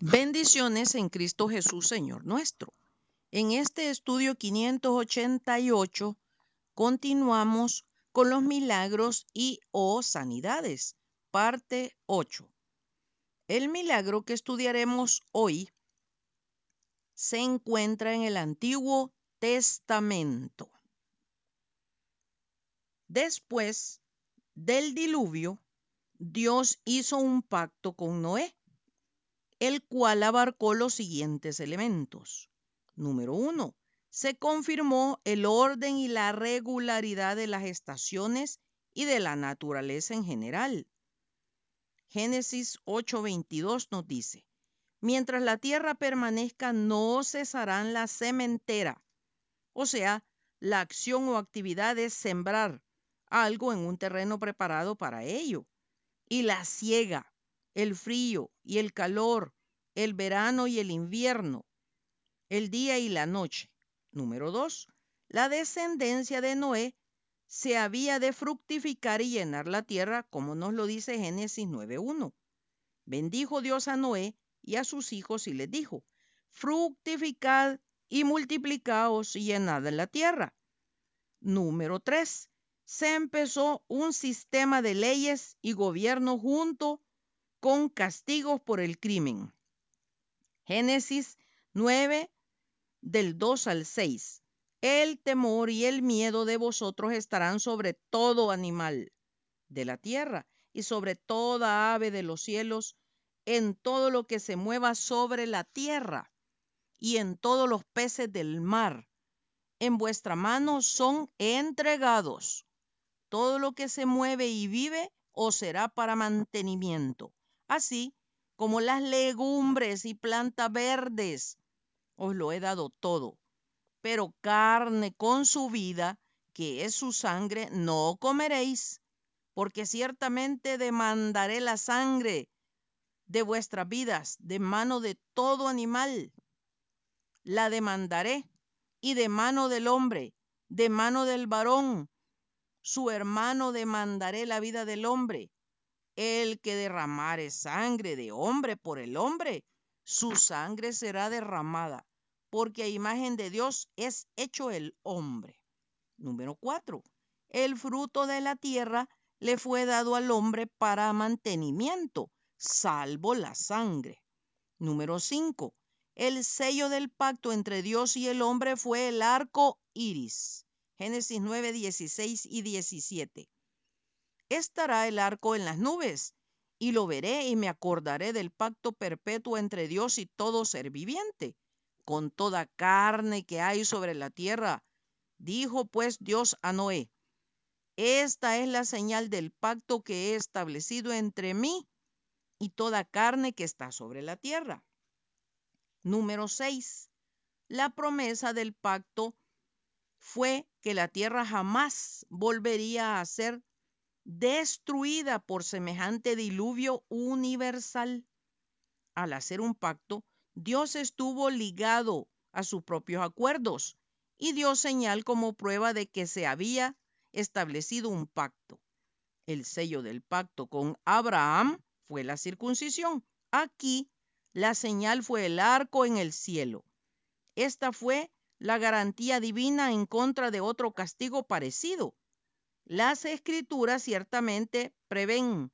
Bendiciones en Cristo Jesús, Señor nuestro. En este estudio 588 continuamos con los milagros y o sanidades, parte 8. El milagro que estudiaremos hoy se encuentra en el Antiguo Testamento. Después del diluvio, Dios hizo un pacto con Noé, el cual abarcó los siguientes elementos. Número uno, se confirmó el orden y la regularidad de las estaciones y de la naturaleza en general. Génesis 8:22 nos dice, mientras la tierra permanezca no cesarán la sementera, o sea, la acción o actividad de sembrar algo en un terreno preparado para ello, y la ciega, el frío y el calor, el verano y el invierno, el día y la noche. Número dos, la descendencia de Noé se había de fructificar y llenar la tierra, como nos lo dice Génesis 9.1. Bendijo Dios a Noé y a sus hijos y les dijo, fructificad y multiplicaos y llenad la tierra. Número 3. Se empezó un sistema de leyes y gobierno junto con castigos por el crimen. Génesis 9 del 2 al 6. El temor y el miedo de vosotros estarán sobre todo animal de la tierra y sobre toda ave de los cielos en todo lo que se mueva sobre la tierra y en todos los peces del mar. En vuestra mano son entregados. Todo lo que se mueve y vive os será para mantenimiento, así como las legumbres y plantas verdes. Os lo he dado todo. Pero carne con su vida, que es su sangre, no comeréis, porque ciertamente demandaré la sangre de vuestras vidas, de mano de todo animal. La demandaré, y de mano del hombre, de mano del varón. Su hermano demandaré la vida del hombre. El que derramare sangre de hombre por el hombre, su sangre será derramada, porque a imagen de Dios es hecho el hombre. Número cuatro. El fruto de la tierra le fue dado al hombre para mantenimiento salvo la sangre. Número 5. El sello del pacto entre Dios y el hombre fue el arco iris. Génesis 9, 16 y 17. Estará el arco en las nubes, y lo veré y me acordaré del pacto perpetuo entre Dios y todo ser viviente, con toda carne que hay sobre la tierra. Dijo pues Dios a Noé, esta es la señal del pacto que he establecido entre mí y toda carne que está sobre la tierra. Número 6. La promesa del pacto fue que la tierra jamás volvería a ser destruida por semejante diluvio universal. Al hacer un pacto, Dios estuvo ligado a sus propios acuerdos y dio señal como prueba de que se había establecido un pacto. El sello del pacto con Abraham fue la circuncisión. Aquí la señal fue el arco en el cielo. Esta fue la garantía divina en contra de otro castigo parecido. Las escrituras ciertamente prevén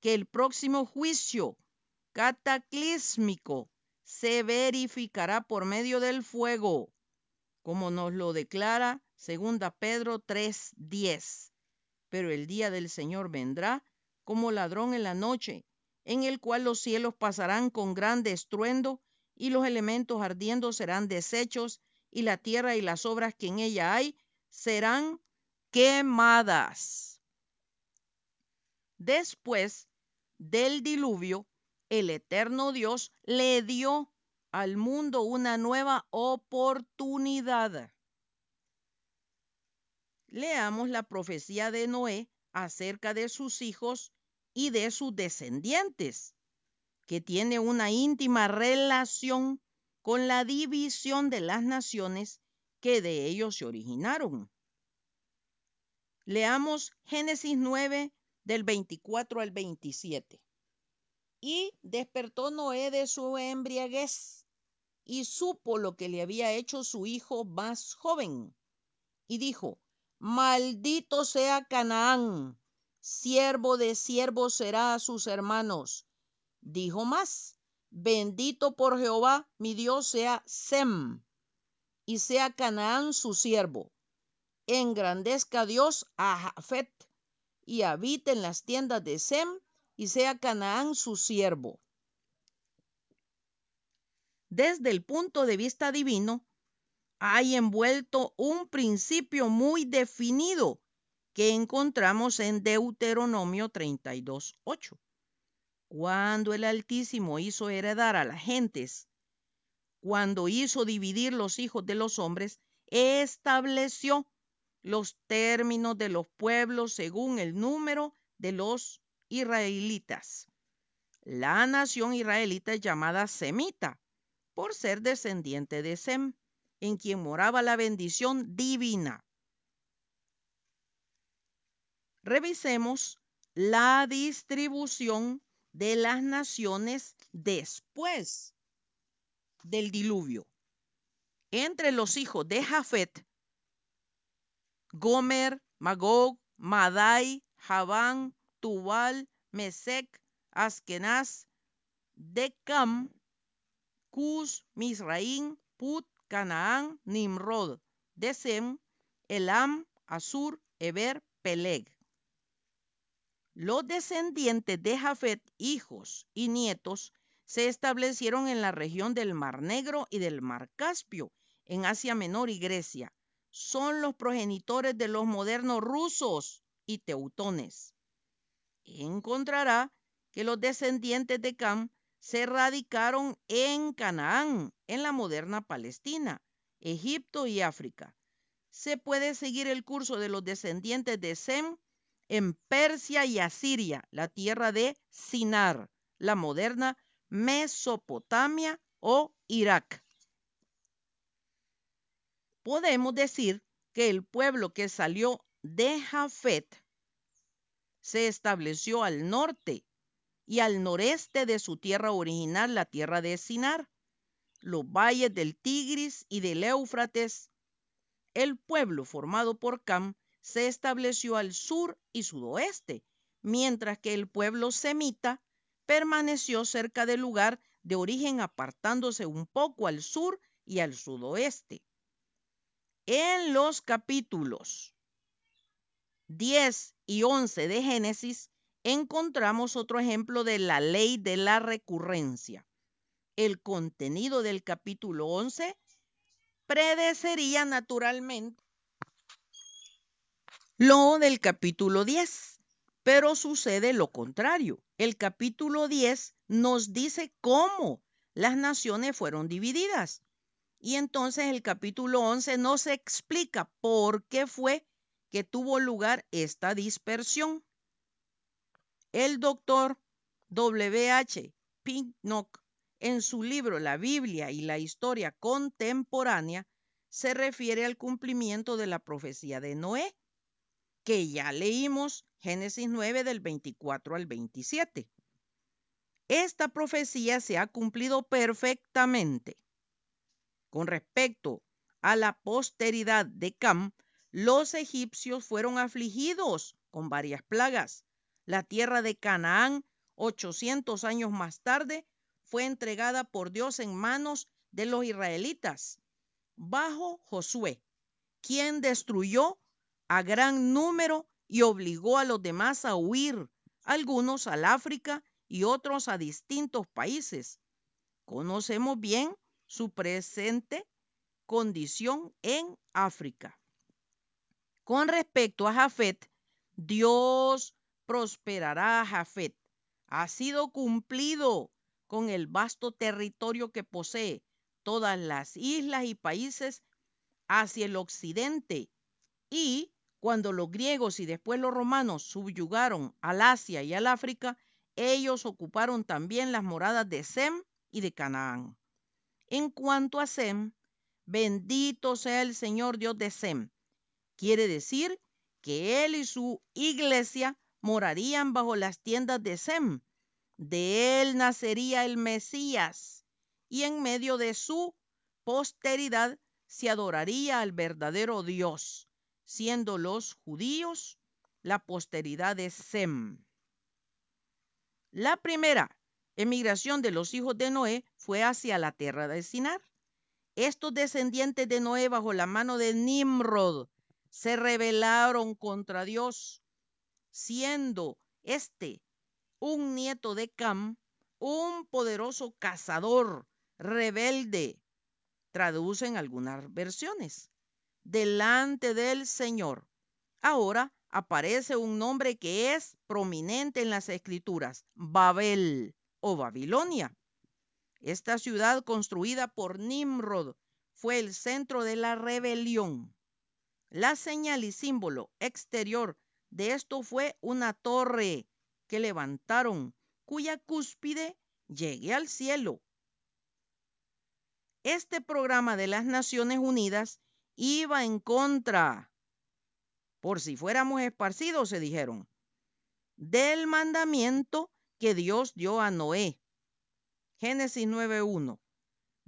que el próximo juicio cataclísmico se verificará por medio del fuego, como nos lo declara 2 Pedro 3:10. Pero el día del Señor vendrá como ladrón en la noche, en el cual los cielos pasarán con grande estruendo y los elementos ardiendo serán deshechos y la tierra y las obras que en ella hay serán quemadas. Después del diluvio, el eterno Dios le dio al mundo una nueva oportunidad. Leamos la profecía de Noé acerca de sus hijos y de sus descendientes, que tiene una íntima relación con la división de las naciones que de ellos se originaron. Leamos Génesis 9 del 24 al 27. Y despertó Noé de su embriaguez y supo lo que le había hecho su hijo más joven. Y dijo, maldito sea Canaán, siervo de siervos será a sus hermanos. Dijo más, bendito por Jehová, mi Dios sea Sem, y sea Canaán su siervo. Engrandezca Dios a Jafet, y habite en las tiendas de Sem, y sea Canaán su siervo. Desde el punto de vista divino, hay envuelto un principio muy definido que encontramos en Deuteronomio 32.8. Cuando el Altísimo hizo heredar a las gentes, cuando hizo dividir los hijos de los hombres, estableció los términos de los pueblos según el número de los israelitas. La nación israelita es llamada semita por ser descendiente de Sem, en quien moraba la bendición divina. Revisemos la distribución de las naciones después del diluvio. Entre los hijos de Jafet, Gomer, Magog, Madai, Javán, Tubal, Mesec, Askenaz, Decam, Cus, Misraín, Put, Canaán, Nimrod, Desem, Elam, Asur, Eber, Peleg. Los descendientes de Jafet, hijos y nietos, se establecieron en la región del Mar Negro y del Mar Caspio, en Asia Menor y Grecia. Son los progenitores de los modernos rusos y teutones. Encontrará que los descendientes de Cam se radicaron en Canaán, en la moderna Palestina, Egipto y África. Se puede seguir el curso de los descendientes de Sem en Persia y Asiria, la tierra de Sinar, la moderna Mesopotamia o Irak. Podemos decir que el pueblo que salió de Jafet se estableció al norte y al noreste de su tierra original, la tierra de Sinar, los valles del Tigris y del Éufrates. El pueblo formado por Cam se estableció al sur y sudoeste, mientras que el pueblo semita permaneció cerca del lugar de origen apartándose un poco al sur y al sudoeste. En los capítulos 10 y 11 de Génesis encontramos otro ejemplo de la ley de la recurrencia. El contenido del capítulo 11 predecería naturalmente lo del capítulo 10, pero sucede lo contrario. El capítulo 10 nos dice cómo las naciones fueron divididas. Y entonces el capítulo 11 nos explica por qué fue que tuvo lugar esta dispersión. El doctor W.H. Pinnock, en su libro La Biblia y la Historia Contemporánea, se refiere al cumplimiento de la profecía de Noé, que ya leímos Génesis 9 del 24 al 27. Esta profecía se ha cumplido perfectamente. Con respecto a la posteridad de Cam, los egipcios fueron afligidos con varias plagas la tierra de Canaán, 800 años más tarde, fue entregada por Dios en manos de los israelitas, bajo Josué, quien destruyó a gran número y obligó a los demás a huir, algunos al África y otros a distintos países. Conocemos bien su presente condición en África. Con respecto a Jafet, Dios prosperará Jafet. Ha sido cumplido con el vasto territorio que posee, todas las islas y países hacia el occidente. Y cuando los griegos y después los romanos subyugaron al Asia y al África, ellos ocuparon también las moradas de Sem y de Canaán. En cuanto a Sem, bendito sea el Señor Dios de Sem. Quiere decir que él y su iglesia morarían bajo las tiendas de Sem, de él nacería el Mesías y en medio de su posteridad se adoraría al verdadero Dios, siendo los judíos la posteridad de Sem. La primera emigración de los hijos de Noé fue hacia la tierra de Sinar. Estos descendientes de Noé bajo la mano de Nimrod se rebelaron contra Dios, siendo este un nieto de Cam, un poderoso cazador rebelde, traducen algunas versiones, delante del Señor. Ahora aparece un nombre que es prominente en las escrituras, Babel o Babilonia. Esta ciudad construida por Nimrod fue el centro de la rebelión. La señal y símbolo exterior de esto fue una torre que levantaron, cuya cúspide llegue al cielo. Este programa de las Naciones Unidas iba en contra, por si fuéramos esparcidos, se dijeron, del mandamiento que Dios dio a Noé. Génesis 9.1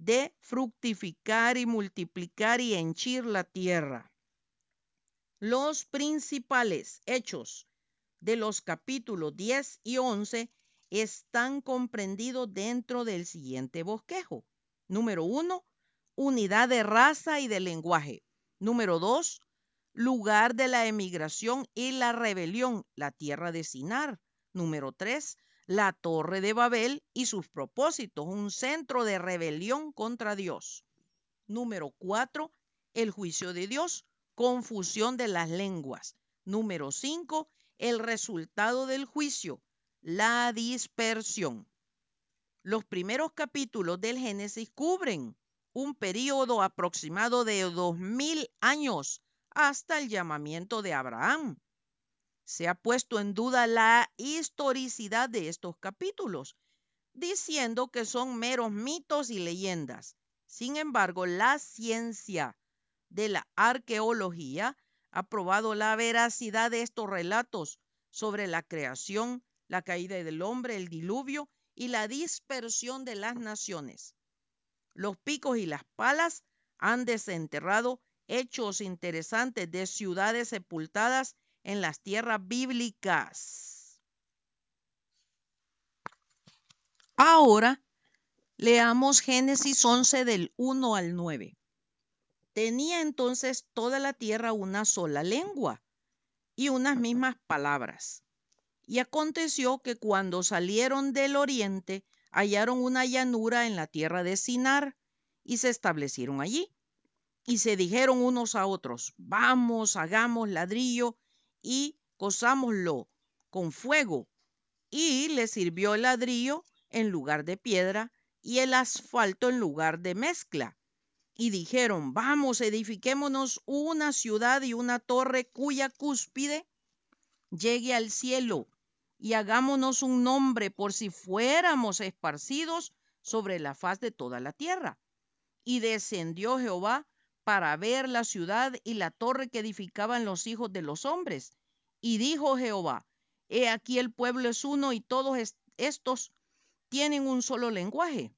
de fructificar y multiplicar y henchir la tierra. Los principales hechos de los capítulos 10 y 11 están comprendidos dentro del siguiente bosquejo. Número 1, unidad de raza y de lenguaje. Número 2, lugar de la emigración y la rebelión, la tierra de Sinar. Número 3, la torre de Babel y sus propósitos, un centro de rebelión contra Dios. Número 4, el juicio de Dios, confusión de las lenguas. Número 5, el resultado del juicio, la dispersión. Los primeros capítulos del Génesis cubren un periodo aproximado de dos mil años hasta el llamamiento de Abraham. Se ha puesto en duda la historicidad de estos capítulos, diciendo que son meros mitos y leyendas. Sin embargo, la ciencia de la arqueología ha probado la veracidad de estos relatos sobre la creación, la caída del hombre, el diluvio y la dispersión de las naciones. Los picos y las palas han desenterrado hechos interesantes de ciudades sepultadas en las tierras bíblicas. Ahora leamos Génesis 11 del 1 al 9. Tenía entonces toda la tierra una sola lengua y unas mismas palabras. Y aconteció que cuando salieron del oriente, hallaron una llanura en la tierra de Sinar y se establecieron allí. Y se dijeron unos a otros, vamos, hagamos ladrillo y cosámoslo con fuego. Y le sirvió el ladrillo en lugar de piedra y el asfalto en lugar de mezcla y dijeron, vamos, edifiquémonos una ciudad y una torre cuya cúspide llegue al cielo y hagámonos un nombre por si fuéramos esparcidos sobre la faz de toda la tierra. Y descendió Jehová para ver la ciudad y la torre que edificaban los hijos de los hombres. Y dijo Jehová, he aquí el pueblo es uno y todos estos tienen un solo lenguaje.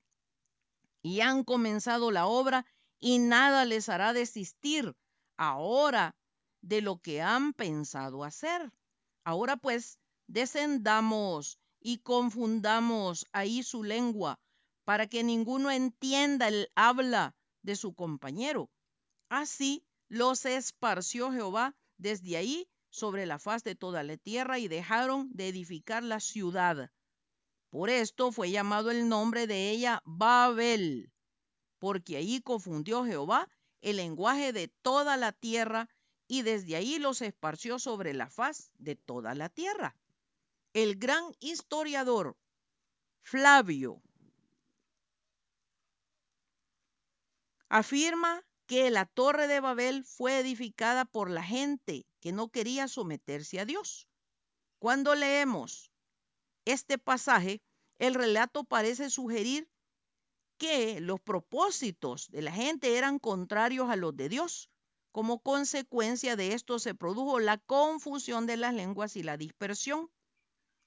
Y han comenzado la obra y nada les hará desistir ahora de lo que han pensado hacer. Ahora pues, descendamos y confundamos ahí su lengua, para que ninguno entienda el habla de su compañero. Así los esparció Jehová desde ahí sobre la faz de toda la tierra y dejaron de edificar la ciudad. Por esto fue llamado el nombre de ella Babel, porque allí confundió Jehová el lenguaje de toda la tierra y desde ahí los esparció sobre la faz de toda la tierra. El gran historiador Flavio afirma que la torre de Babel fue edificada por la gente que no quería someterse a Dios. Cuando leemos este pasaje, el relato parece sugerir que los propósitos de la gente eran contrarios a los de Dios. Como consecuencia de esto se produjo la confusión de las lenguas y la dispersión.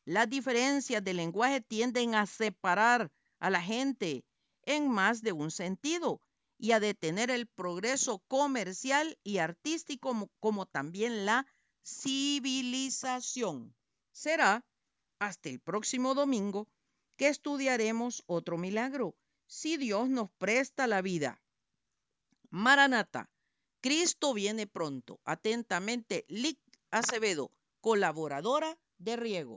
Las diferencias de lenguaje tienden a separar a la gente en más de un sentido y a detener el progreso comercial y artístico como, también la civilización. Será hasta el próximo domingo que estudiaremos otro milagro, si Dios nos presta la vida. Maranata, Cristo viene pronto. Atentamente, Lic Acevedo, colaboradora de Riego.